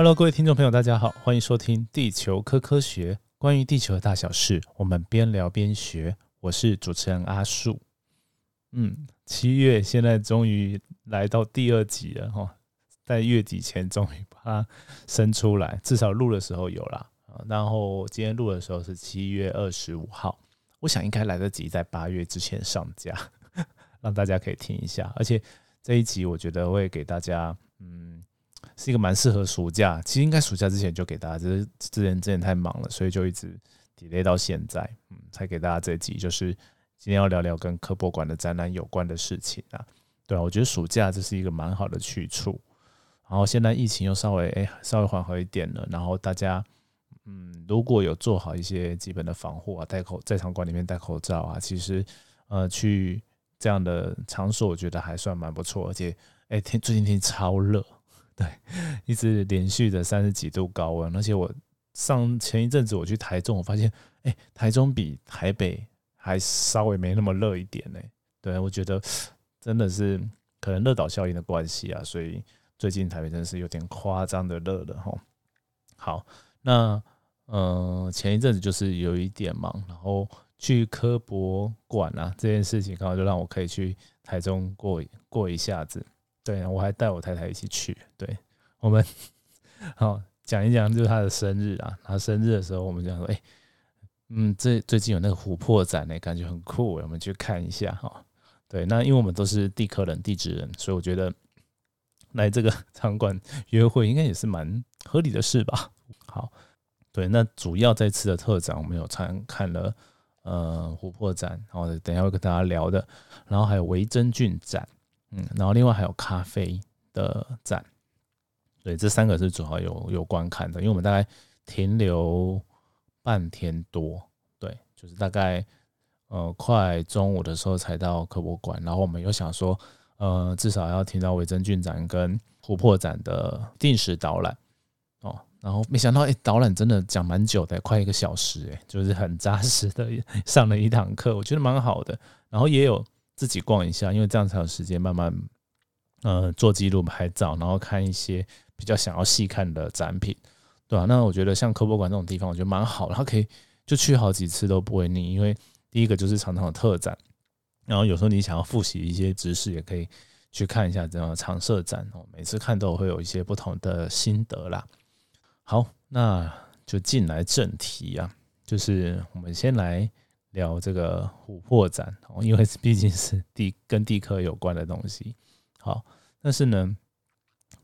Hello，各位听众朋友，大家好，欢迎收听《地球科科学》，关于地球的大小事，我们边聊边学。我是主持人阿树。嗯，七月现在终于来到第二集了哈，在月底前终于把它生出来，至少录的时候有啦。然后今天录的时候是七月二十五号，我想应该来得及在八月之前上架，让大家可以听一下。而且这一集我觉得会给大家，嗯，是一个蛮适合暑假。其实应该暑假之前就给大家，只是之前之前太忙了，所以就一直 delay 到现在，嗯，才给大家这集。就是今天要聊聊跟科博馆的展览有关的事情啊。对啊，我觉得暑假这是一个蛮好的去处。然后现在疫情又稍微哎稍微缓和一点了，然后大家。嗯，如果有做好一些基本的防护啊，戴口在场馆里面戴口罩啊，其实呃去这样的场所，我觉得还算蛮不错。而且哎天最近天超热，对，一直连续的三十几度高温。而且我上前一阵子我去台中，我发现哎台中比台北还稍微没那么热一点呢。对我觉得真的是可能热岛效应的关系啊，所以最近台北真是有点夸张的热了哈。好。那呃，前一阵子就是有一点忙，然后去科博馆啊，这件事情刚好就让我可以去台中过过一下子。对，我还带我太太一起去。对，我们好讲一讲，就是他的生日啊。他生日的时候，我们讲说，哎，嗯，这最近有那个琥珀展呢，感觉很酷，我们去看一下哈。对，那因为我们都是地科人、地质人，所以我觉得来这个 场馆约会应该也是蛮合理的事吧。好，对，那主要这次的特展，我们有参看了，呃，琥珀展，然后等下会跟大家聊的，然后还有维珍菌展，嗯，然后另外还有咖啡的展，对，这三个是主要有有观看的，因为我们大概停留半天多，对，就是大概呃快中午的时候才到科博馆，然后我们又想说，呃，至少要听到维珍菌展跟琥珀展的定时导览哦。然后没想到，哎，导览真的讲蛮久的，快一个小时，哎，就是很扎实的上了一堂课，我觉得蛮好的。然后也有自己逛一下，因为这样才有时间慢慢，呃，做记录、拍照，然后看一些比较想要细看的展品，对吧？那我觉得像科博馆这种地方，我觉得蛮好，然后可以就去好几次都不会腻，因为第一个就是常常有特展，然后有时候你想要复习一些知识，也可以去看一下这样的常设展哦，每次看都会有一些不同的心得啦。好，那就进来正题啊，就是我们先来聊这个琥珀展哦，因为毕竟是地跟地科有关的东西。好，但是呢，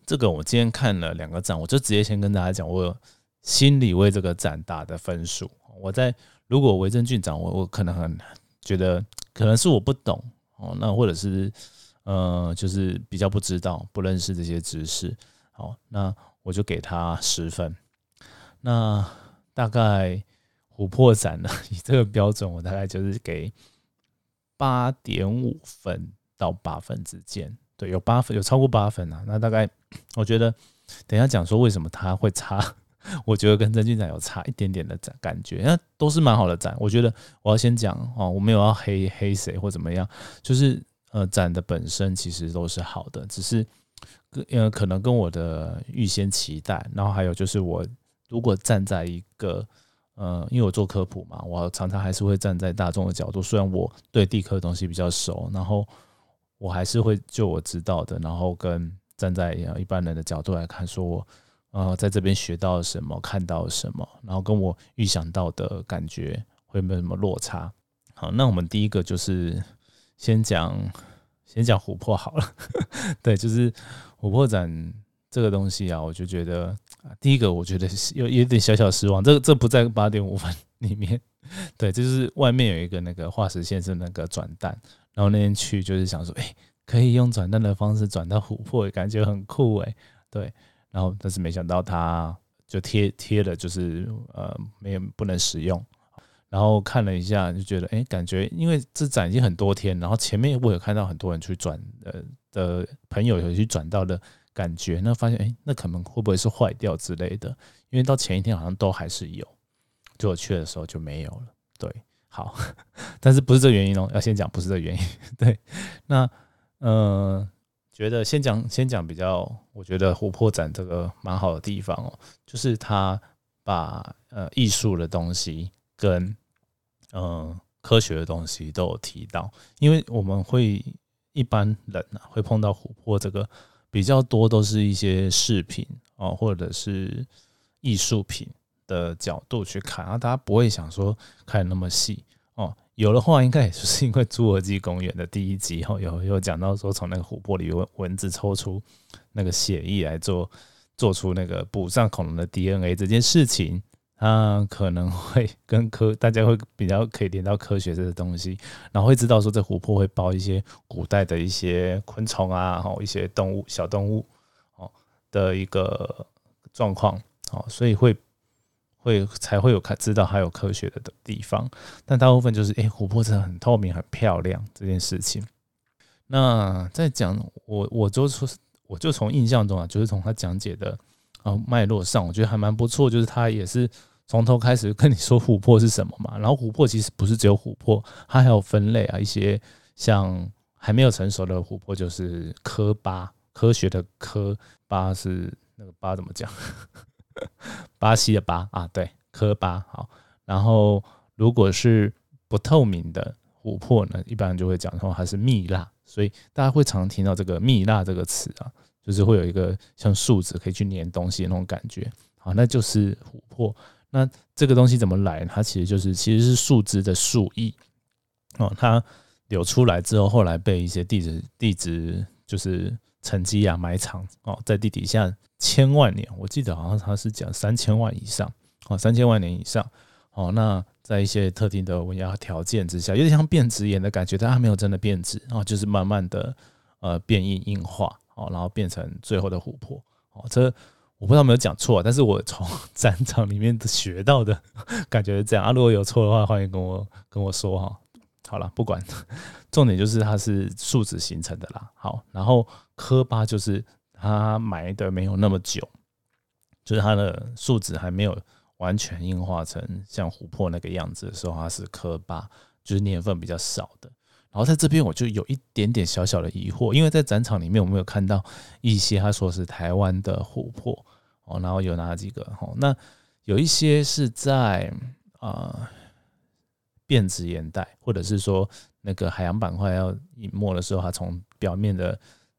这个我今天看了两个展，我就直接先跟大家讲，我心里为这个展打的分数。我在如果维珍俊展，我我可能很觉得可能是我不懂哦，那或者是呃，就是比较不知道、不认识这些知识。好，那。我就给他十分，那大概琥珀展呢？以这个标准，我大概就是给八点五分到八分之间。对，有八分，有超过八分啊。那大概我觉得，等下讲说为什么他会差，我觉得跟真菌展有差一点点的展感觉，那都是蛮好的展。我觉得我要先讲哦，我没有要黑黑谁或怎么样，就是呃展的本身其实都是好的，只是。呃，可能跟我的预先期待，然后还有就是我如果站在一个呃，因为我做科普嘛，我常常还是会站在大众的角度，虽然我对地科的东西比较熟，然后我还是会就我知道的，然后跟站在一般人的角度来看，说我呃在这边学到了什么，看到了什么，然后跟我预想到的感觉会没有什么落差。好，那我们第一个就是先讲。先讲琥珀好了，对，就是琥珀展这个东西啊，我就觉得第一个我觉得有有点小小失望，这这不在八点五分 里面，对，就是外面有一个那个化石先生那个转蛋，然后那天去就是想说，哎，可以用转蛋的方式转到琥珀，感觉很酷哎，对，然后但是没想到他就贴贴了，就是呃没有不能使用。然后看了一下，就觉得哎，感觉因为这展已经很多天，然后前面我有看到很多人去转呃的朋友有去转到的感觉，那发现哎，那可能会不会是坏掉之类的？因为到前一天好像都还是有，就我去的时候就没有了。对，好，但是不是这原因哦，要先讲不是这原因。对，那呃，觉得先讲先讲比较，我觉得琥珀展这个蛮好的地方哦，就是它把呃艺术的东西跟嗯科学的东西都有提到，因为我们会一般人啊会碰到琥珀这个比较多都是一些饰品哦，或者是艺术品的角度去看，然后大家不会想说看那么细哦。有的话，应该也就是因为《侏罗纪公园》的第一集后有有讲到说，从那个琥珀里蚊蚊子抽出那个血液来做做出那个补上恐龙的 DNA 这件事情，它可能会跟科大家会比较可以连到科学这个东西，然后会知道说这琥珀会包一些古代的一些昆虫啊，哦一些动物小动物哦的一个状况哦，所以会。会才会有看知道还有科学的地方，但大部分就是哎，琥珀真的很透明、很漂亮这件事情。那在讲我，我就说，我就从印象中啊，就是从他讲解的啊脉络上，我觉得还蛮不错。就是他也是从头开始跟你说琥珀是什么嘛，然后琥珀其实不是只有琥珀，它还有分类啊，一些像还没有成熟的琥珀就是科巴，科学的科巴是那个巴怎么讲？巴西的巴啊，对，科巴好。然后如果是不透明的琥珀呢，一般就会讲说它是蜜蜡，所以大家会常听到这个蜜蜡这个词啊，就是会有一个像树脂可以去粘东西的那种感觉，好，那就是琥珀。那这个东西怎么来？它其实就是其实是树枝的树液哦，它流出来之后，后来被一些地质地质就是沉积啊埋藏哦，在地底下。千万年，我记得好像他是讲三千万以上哦，三千万年以上哦。那在一些特定的温压条件之下，有点像变质岩的感觉，但它没有真的变质哦，就是慢慢的呃变硬硬化哦，然后变成最后的琥珀哦。这我不知道有没有讲错，但是我从 战场里面学到的感觉是这样啊。如果有错的话，欢迎跟我跟我说哈。好了，不管，重点就是它是树脂形成的啦。好，然后科巴就是。它埋的没有那么久，就是它的树脂还没有完全硬化成像琥珀那个样子的时候，它是科巴，就是年份比较少的。然后在这边我就有一点点小小的疑惑，因为在展场里面我没有看到一些他说是台湾的琥珀哦，然后有哪几个哦？那有一些是在啊变质岩带，或者是说那个海洋板块要隐没的时候，它从表面的。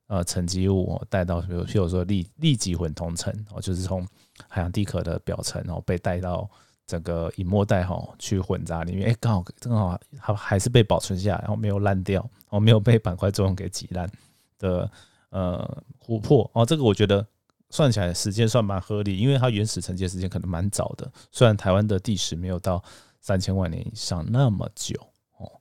呃，沉积物带到，比如譬如说立立即混同层哦，就是从海洋地壳的表层哦被带到整个隐没带哈去混杂里面，哎，刚好正好还还是被保存下来，然后没有烂掉，哦，没有被板块作用给挤烂的呃琥珀。哦，这个我觉得算起来时间算蛮合理，因为它原始沉积时间可能蛮早的，虽然台湾的地势没有到三千万年以上那么久哦，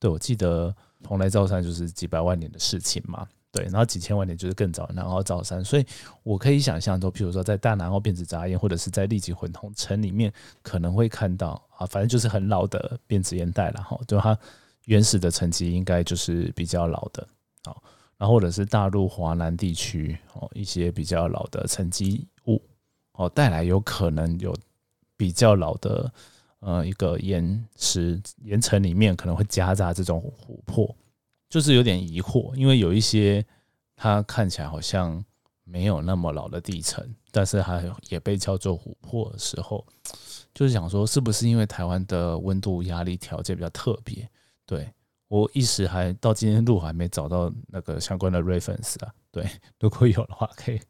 对我记得蓬莱造山就是几百万年的事情嘛。对，然后几千万年就是更早，南澳造山，所以我可以想象，说譬如说在大南澳变质杂岩，或者是在立即混同层里面，可能会看到啊，反正就是很老的变质岩带了哈，就它原始的沉积应该就是比较老的，好，然后或者是大陆华南地区哦一些比较老的沉积物哦带来有可能有比较老的呃一个岩石岩层里面可能会夹杂这种琥珀。就是有点疑惑，因为有一些它看起来好像没有那么老的地层，但是还也被叫做琥珀的时候，就是想说是不是因为台湾的温度压力条件比较特别？对我一时还到今天录还没找到那个相关的 reference 啊。对，如果有的话可以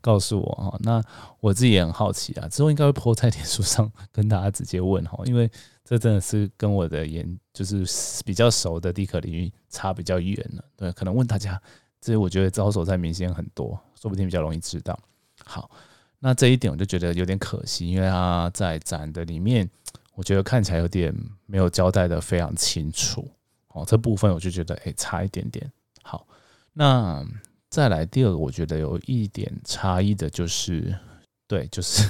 告诉我哈。那我自己也很好奇啊，之后应该会 po 在脸书上跟大家直接问哈，因为。这真的是跟我的研就是比较熟的地壳领域差比较远了，对，可能问大家，这我觉得招手在明显很多，说不定比较容易知道。好，那这一点我就觉得有点可惜，因为他在展的里面，我觉得看起来有点没有交代的非常清楚。哦，这部分我就觉得哎差一点点。好，那再来第二个，我觉得有一点差异的就是，对，就是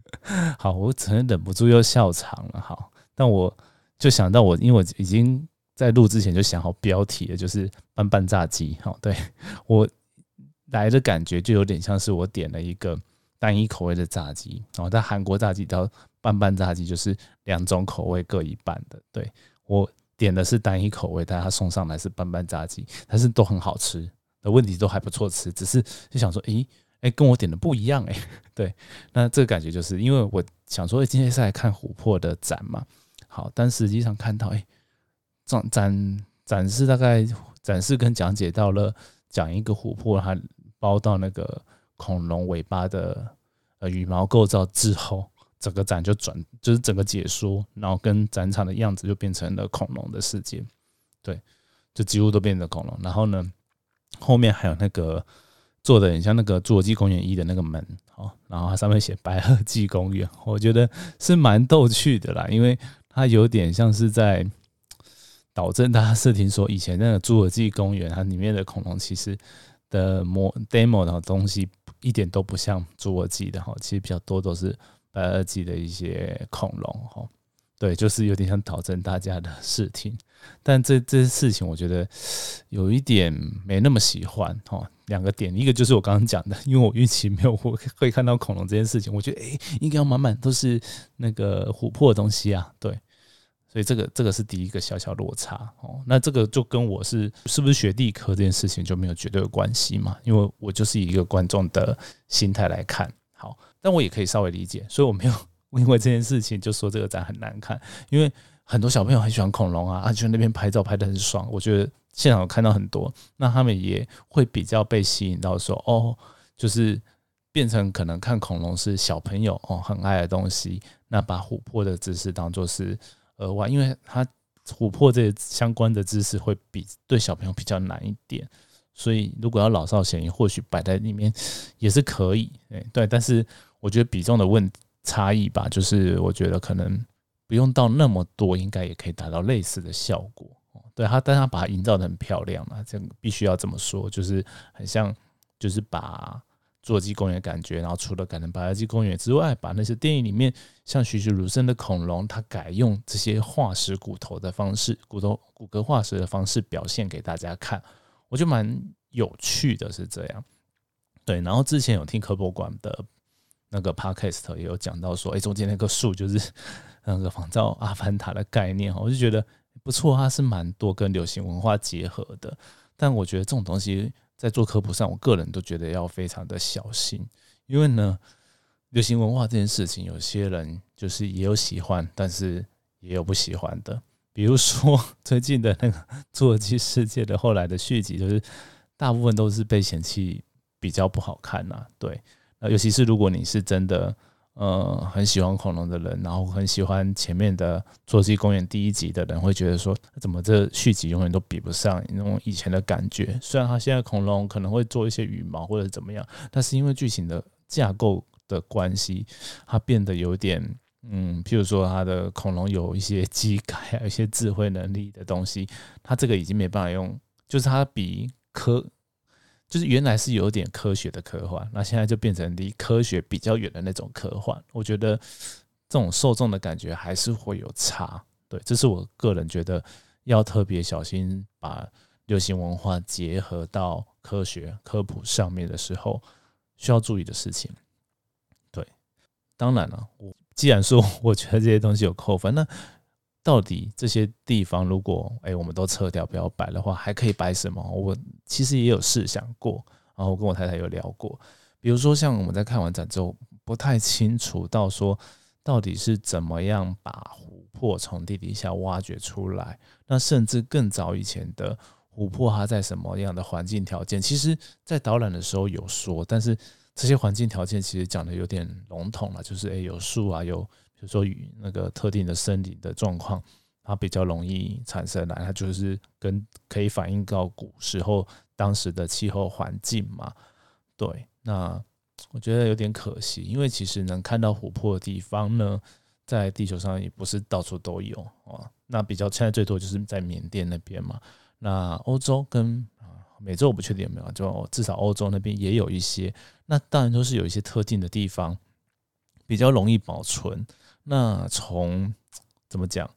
好，我可能忍不住又笑场了。好。但我就想到我，因为我已经在录之前就想好标题了，就是“拌拌炸鸡”。好，对 我来的感觉就有点像是我点了一个单一口味的炸鸡，然后在韩国炸鸡到拌拌炸鸡就是两种口味各一半的。对我点的是单一口味，但他送上来是拌拌炸鸡，但是都很好吃。的问题都还不错吃，只是就想说，诶、诶、跟我点的不一样，诶，对，那这个感觉就是因为我想说，诶今天是来看琥珀的展嘛，好，但实际上看到，诶、展展展示大概展示跟讲解到了讲一个琥珀它包到那个恐龙尾巴的呃羽毛构造之后，整个展就转就是整个解说，然后跟展场的样子就变成了恐龙的世界，对，就几乎都变成恐龙。然后呢，后面还有那个做的很像那个侏罗纪公园一的那个门，哦，然后它上面写白垩纪公园，我觉得是蛮逗趣的啦，因为它有点像是在导正大家视听说，以前那个侏罗纪公园它里面的恐龙其实的模 demo 的东西一点都不像侏罗纪的哈，其实比较多都是白垩纪的一些恐龙哈，对，就是有点像导正大家的视听，但这这些事情我觉得有一点没那么喜欢哈。两个点，一个就是我刚刚讲的，因为我预期没有会会看到恐龙这件事情，我觉得诶、应该要满满都是那个琥珀的东西啊，对。所以这个这个是第一个小小落差哦，那这个就跟我是是不是学地科这件事情就没有绝对的关系嘛，因为我就是以一个观众的心态来看，好，但我也可以稍微理解，所以我没有 因为这件事情就说这个展很难看，因为很多小朋友很喜欢恐龙啊，啊，就那边拍照拍得很爽，我觉得现场看到很多，那他们也会比较被吸引到说，哦，就是变成可能看恐龙是小朋友哦很爱的东西，那把琥珀的知识当做是。额外，因为它琥珀这相关的知识会比对小朋友比较难一点，所以如果要老少咸宜，或许摆在里面也是可以，哎，对。但是我觉得比重的问差异吧，就是我觉得可能不用到那么多，应该也可以达到类似的效果。对它，但它把它营造的很漂亮嘛，这必须要这么说，就是很像，就是把。侏罗纪公园感觉，然后除了改成白垩纪公园之外，把那些电影里面像栩栩如生的恐龙，它改用这些化石骨头的方式，骨头骨骼化石的方式表现给大家看，我觉得蛮有趣的，是这样。对，然后之前有听科博馆的那个 podcast 也有讲到说，哎，中间那棵树就是 那个仿照阿凡达的概念，我就觉得不错，它是蛮多跟流行文化结合的，但我觉得这种东西。在做科普上，我个人都觉得要非常的小心，因为呢，流行文化这件事情，有些人就是也有喜欢，但是也有不喜欢的。比如说 最近的那个《侏罗纪世界》的后来的续集，就是大部分都是被嫌弃比较不好看呐。对，尤其是如果你是真的。呃，很喜欢恐龙的人，然后很喜欢前面的《侏罗纪公园》第一集的人，会觉得说，怎么这续集永远都比不上那种以前的感觉？虽然它现在恐龙可能会做一些羽毛或者怎么样，但是因为剧情的架构的关系，它变得有点，嗯，譬如说它的恐龙有一些机改，有一些智慧能力的东西，它这个已经没办法用，就是它比科。就是原来是有点科学的科幻，那现在就变成离科学比较远的那种科幻。我觉得这种受众的感觉还是会有差。对，这是我个人觉得要特别小心把流行文化结合到科学科普上面的时候需要注意的事情。对，当然了，我既然说我觉得这些东西有扣分，那。到底这些地方如果哎我们都撤掉不要摆的话，还可以摆什么？我其实也有试想过，然后跟我太太有聊过，比如说像我们在看完展之后，不太清楚到说到底是怎么样把琥珀从地底下挖掘出来，那甚至更早以前的琥珀它在什么样的环境条件，其实在导览的时候有说，但是这些环境条件其实讲的有点笼统了，就是诶有树啊有。比如说与那个特定的生理的状况，它比较容易产生来，它就是跟可以反映到古时候当时的气候环境嘛。对，那我觉得有点可惜，因为其实能看到琥珀的地方呢，在地球上也不是到处都有啊。那比较现在最多就是在缅甸那边嘛。那欧洲跟啊美洲我不确定有没有，就至少欧洲那边也有一些。那当然都是有一些特定的地方比较容易保存。那从怎么讲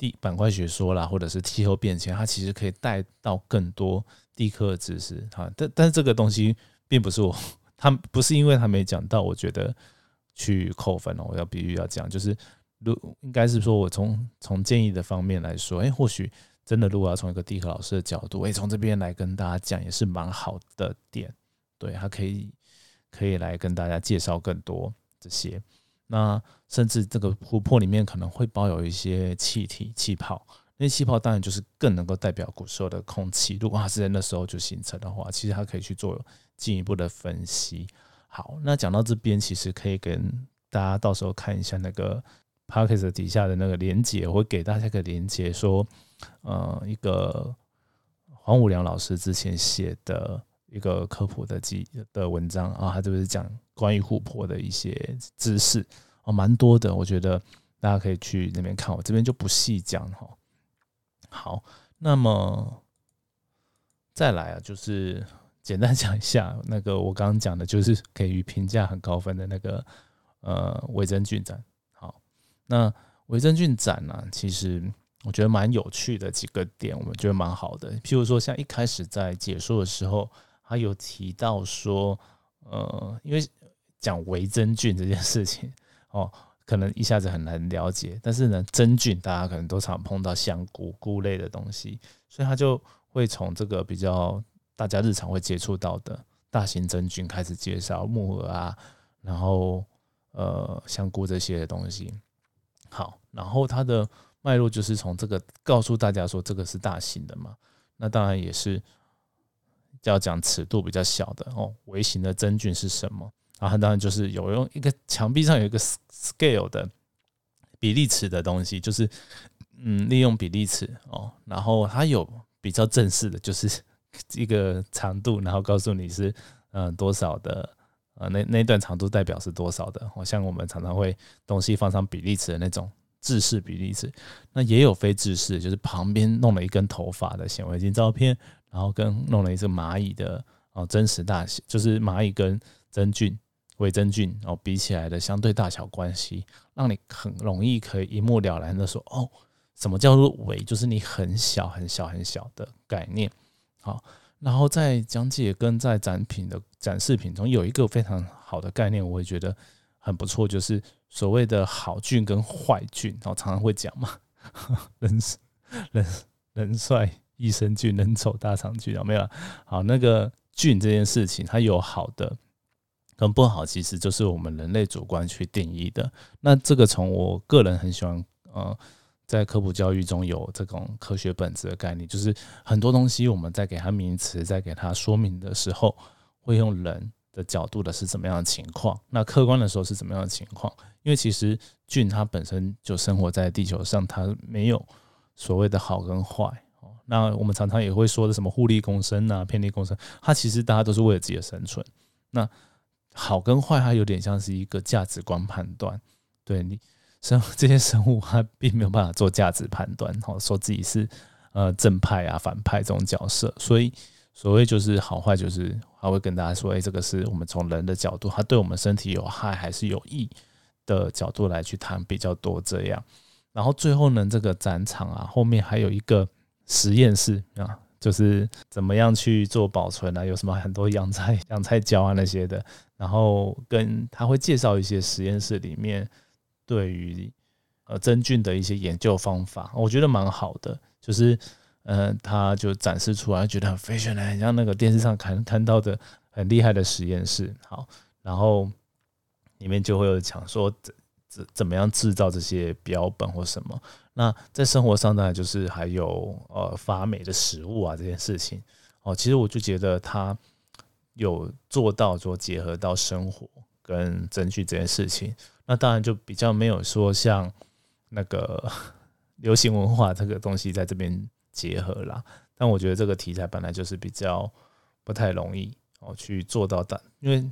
地板块学说啦，或者是气候变迁，它其实可以带到更多地科的知识哈。但但是这个东西并不是我，他不是因为他没讲到，我觉得去扣分哦。我要必须要讲，就是如应该是说我从从建议的方面来说，哎，或许真的如果要从一个地科老师的角度，诶，从这边来跟大家讲，也是蛮好的点。对他可以可以来跟大家介绍更多这些。那甚至这个琥珀里面可能会包有一些气体气泡，那气泡当然就是更能够代表古时候的空气。如果它是在那时候就形成的话，其实它可以去做进一步的分析。好，那讲到这边，其实可以跟大家到时候看一下那个 p a r k e s 底下的那个连接，我会给大家一个连接，说呃一个黄武良老师之前写的。一个科普的记的文章啊，他就是讲关于琥珀的一些知识哦，蛮多的，我觉得大家可以去那边看，我这边就不细讲哈。好，那么再来啊，就是 简单讲一下那个我刚刚讲的，就是给予评价很高分的那个呃维珍菌展。好，那维珍菌展呢，其实我觉得蛮有趣的几个点，我们觉得蛮好的，譬如说像一开始在解说的时候。他有提到说，呃，因为讲维真菌这件事情哦，可能一下子很难了解。但是呢，真菌大家可能都常碰到香菇菇类的东西，所以他就会从这个比较大家日常会接触到的大型真菌开始介绍木耳啊，然后呃香菇这些的东西。好，然后它的脉络就是从这个告诉大家说这个是大型的嘛，那当然也是。就要讲尺度比较小的哦，微型的真菌是什么？然后当然就是有用一个墙壁上有一个 scale 的比例尺的东西，就是嗯，利用比例尺哦，然后它有比较正式的，就是 一个长度，然后告诉你是嗯多少的，呃，那那段长度代表是多少的。好像我们常常会东西放上比例尺的那种制式比例尺，那也有非制式，就是旁边弄了一根头发的显微镜照片。然后跟弄了一只蚂蚁的哦真实大小，就是蚂蚁跟真菌、伪真菌哦比起来的相对大小关系，让你很容易可以一目了然的说哦，什么叫做伪，就是你很小很小很小的概念。好，然后在讲解跟在展品的展示品中有一个非常好的概念，我会觉得很不错，就是所谓的好菌跟坏菌，然后常常会讲嘛，人人人帅。益生菌、人丑、大肠菌有没有？好，那个菌这件事情，它有好的跟不好，其实就是我们人类主观去定义的。那这个从我个人很喜欢，呃，在科普教育中有这种科学本质的概念，就是很多东西我们在给它名词、在给它说明的时候，会用人的角度的是怎么样的情况，那客观的时候是怎么样的情况？因为其实菌它本身就生活在地球上，它没有所谓的好跟坏。那我们常常也会说的什么互利共生啊，偏利共生，它其实大家都是为了自己的生存。那好跟坏，它有点像是一个价值观判断。对你生这些生物，它并没有办法做价值判断，好说自己是呃正派啊反派这种角色。所以所谓就是好坏，就是他会跟大家说，哎，这个是我们从人的角度，它对我们身体有害还是有益的角度来去谈比较多这样。然后最后呢，这个展场啊，后面还有一个。实验室啊，就是怎么样去做保存啊？有什么很多洋菜、洋菜胶啊那些的，然后跟他会介绍一些实验室里面对于呃真菌的一些研究方法，我觉得蛮好的。就是嗯，他就展示出来，觉得很 fashion，很像那个电视上看看到的很厉害的实验室。好，然后里面就会有讲说怎怎怎么样制造这些标本或什么。那在生活上呢，就是还有呃发霉的食物啊这件事情哦，其实我就觉得他有做到说结合到生活跟证据这件事情，那当然就比较没有说像那个 流行文化这个东西在这边结合啦。但我觉得这个题材本来就是比较不太容易哦去做到的，因为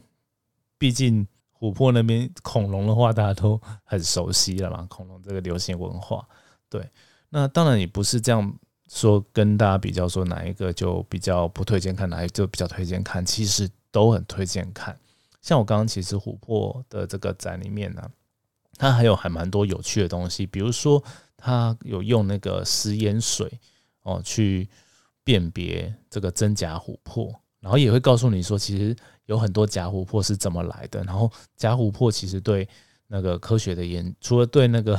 毕竟琥珀那边恐龙的话大家都很熟悉了嘛，恐龙这个流行文化。对，那当然也不是这样说，跟大家比较说哪一个就比较不推荐看，哪一个就比较推荐看，其实都很推荐看。像我刚刚其实琥珀的这个展里面呢，它还有还蛮多有趣的东西，比如说它有用那个食盐水哦去辨别这个真假琥珀，然后也会告诉你说，其实有很多假琥珀是怎么来的，然后假琥珀其实对那个科学的研，除了对那个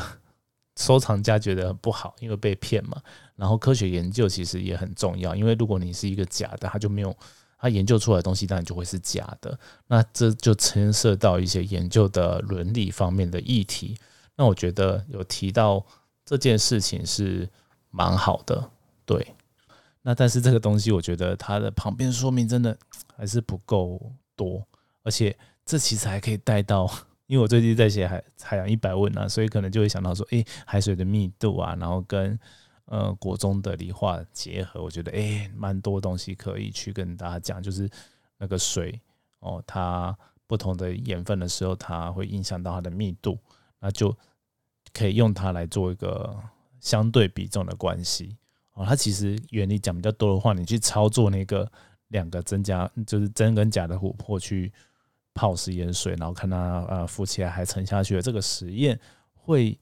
收藏家觉得很不好，因为被骗嘛。然后科学研究其实也很重要，因为如果你是一个假的，他就没有他研究出来的东西，当然就会是假的。那这就牵涉到一些研究的伦理方面的议题。那我觉得有提到这件事情是蛮好的，对。那但是这个东西，我觉得它的旁边说明真的还是不够多，而且这其实还可以带到，因为我最近在写海海洋一百问啊，所以可能就会想到说，诶，海水的密度啊，然后跟呃，国中的理化结合，我觉得诶，蛮多东西可以去跟大家讲，就是那个水哦，它不同的盐分的时候，它会影响到它的密度，那就可以用它来做一个相对比重的关系哦。它其实原理讲比较多的话，你去操作那个两个增加，就是真跟假的琥珀去泡食盐水，然后看它呃浮起来还沉下去的这个实验会。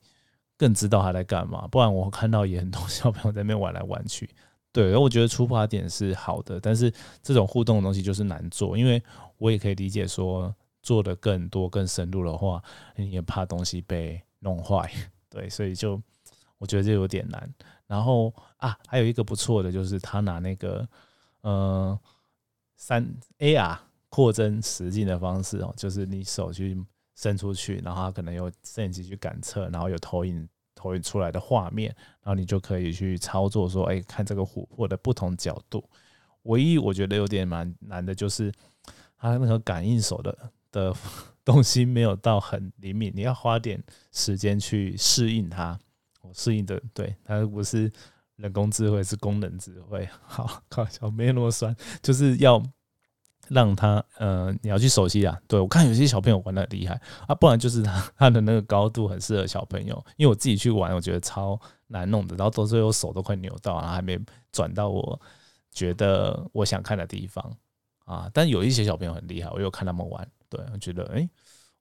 更知道他在干嘛，不然我看到也很多小朋友在那边玩来玩去。对，我觉得出发点是好的，但是这种互动的东西就是难做，因为我也可以理解说做的更多、更深入的话，你也怕东西被弄坏。对，所以就我觉得这有点难。然后啊，还有一个不错的就是他拿那个呃三 AR 扩增实境的方式哦，就是你手去。伸出去，然后它可能有摄影机去感测，然后有投影投影出来的画面，然后你就可以去操作，说，哎，看这个琥珀的不同角度。唯一我觉得有点蛮难的，就是它那个感应手的的东西没有到很灵敏，你要花点时间去适应它。我适应的，对，它不是 人工智慧，是功能智慧。好，搞笑，没那么酸，就是要。让他呃，你要去熟悉啊。对我看有些小朋友玩的厉害啊，不然就是他 他的那个高度很适合小朋友。因为我自己去玩，我觉得超难弄的，然后到最后手都快扭到，然后还没转到我觉得我想看的地方啊。但有一些小朋友很厉害，我有看他们玩，对我觉得哎，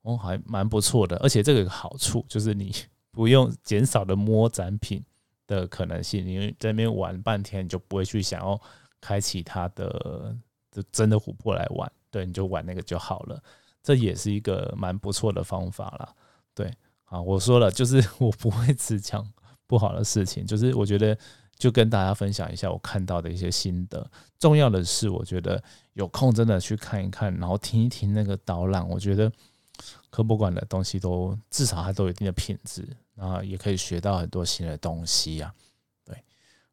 哦还蛮不错的。而且这个好处就是你不用减少的摸展品的可能性，因为在那边玩半天，你就不会去想要开启它的。就真的琥珀来玩，对，你就玩那个就好了。这也是一个蛮不错的方法啦。对，啊，我说了，就是 我不会只讲不好的事情，就是我觉得就跟大家分享一下我看到的一些心得。重要的是，我觉得有空真的去看一看，然后听一听那个导览，我觉得科博馆的东西都至少它都有一定的品质，然后也可以学到很多新的东西呀。啊，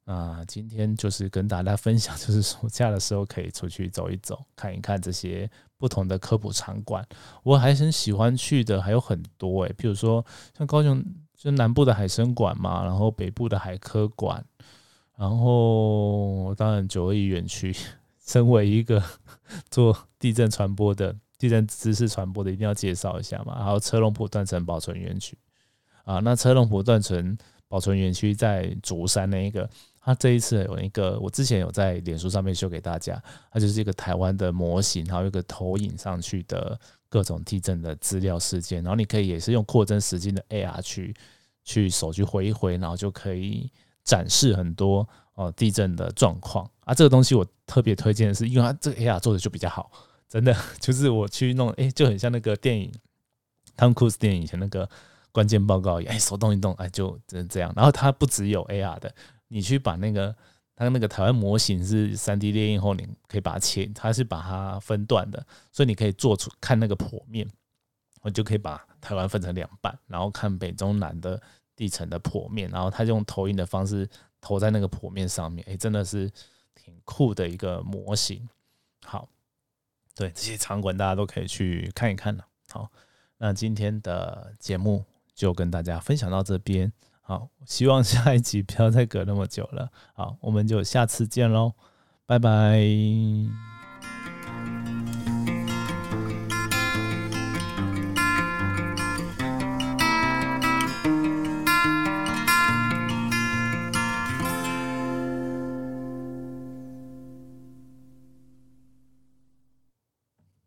啊今天就是跟大家分享，就是 暑假的时候可以出去走一走，看一看这些不同的科普场馆。我还很喜欢去的，还有很多诶，比如说像高雄就南部的海生馆嘛，然后北部的海科馆，然后当然九二一园区，身为一个 做地震传播的地震知识传播的，一定要介绍一下嘛。还有车龙埔断层保存园区啊，那车龙埔断层保存园区在竹山那一个。它这一次有一个，我之前有在脸书上面秀给大家，它就是一个台湾的模型，然后一个投影上去的各种地震的资料事件，然后你可以也是用扩增实境的 AR 去去手去挥一挥，然后就可以展示很多哦地震的状况啊。这个东西我特别推荐的是，因为它这个 AR 做的就比较好，真的 就是我去弄，哎，就很像那个电影汤库斯电影以前那个关键报告，哎，手动一动，哎，就真这样。然后它不只有 AR 的。你去把那个它那个台湾模型是三 D 列印后，你可以把它切，它是把它分段的，所以你可以做出看那个剖面，我就可以把台湾分成两半，然后看北中南的地层的剖面，然后它用投影的方式投在那个剖面上面，哎，真的是挺酷的一个模型。好，对这些场馆大家都可以去看一看了。好，那今天的节目就跟大家分享到这边。好，希望下一集不要再隔那么久了。好，我们就下次见喽，拜拜。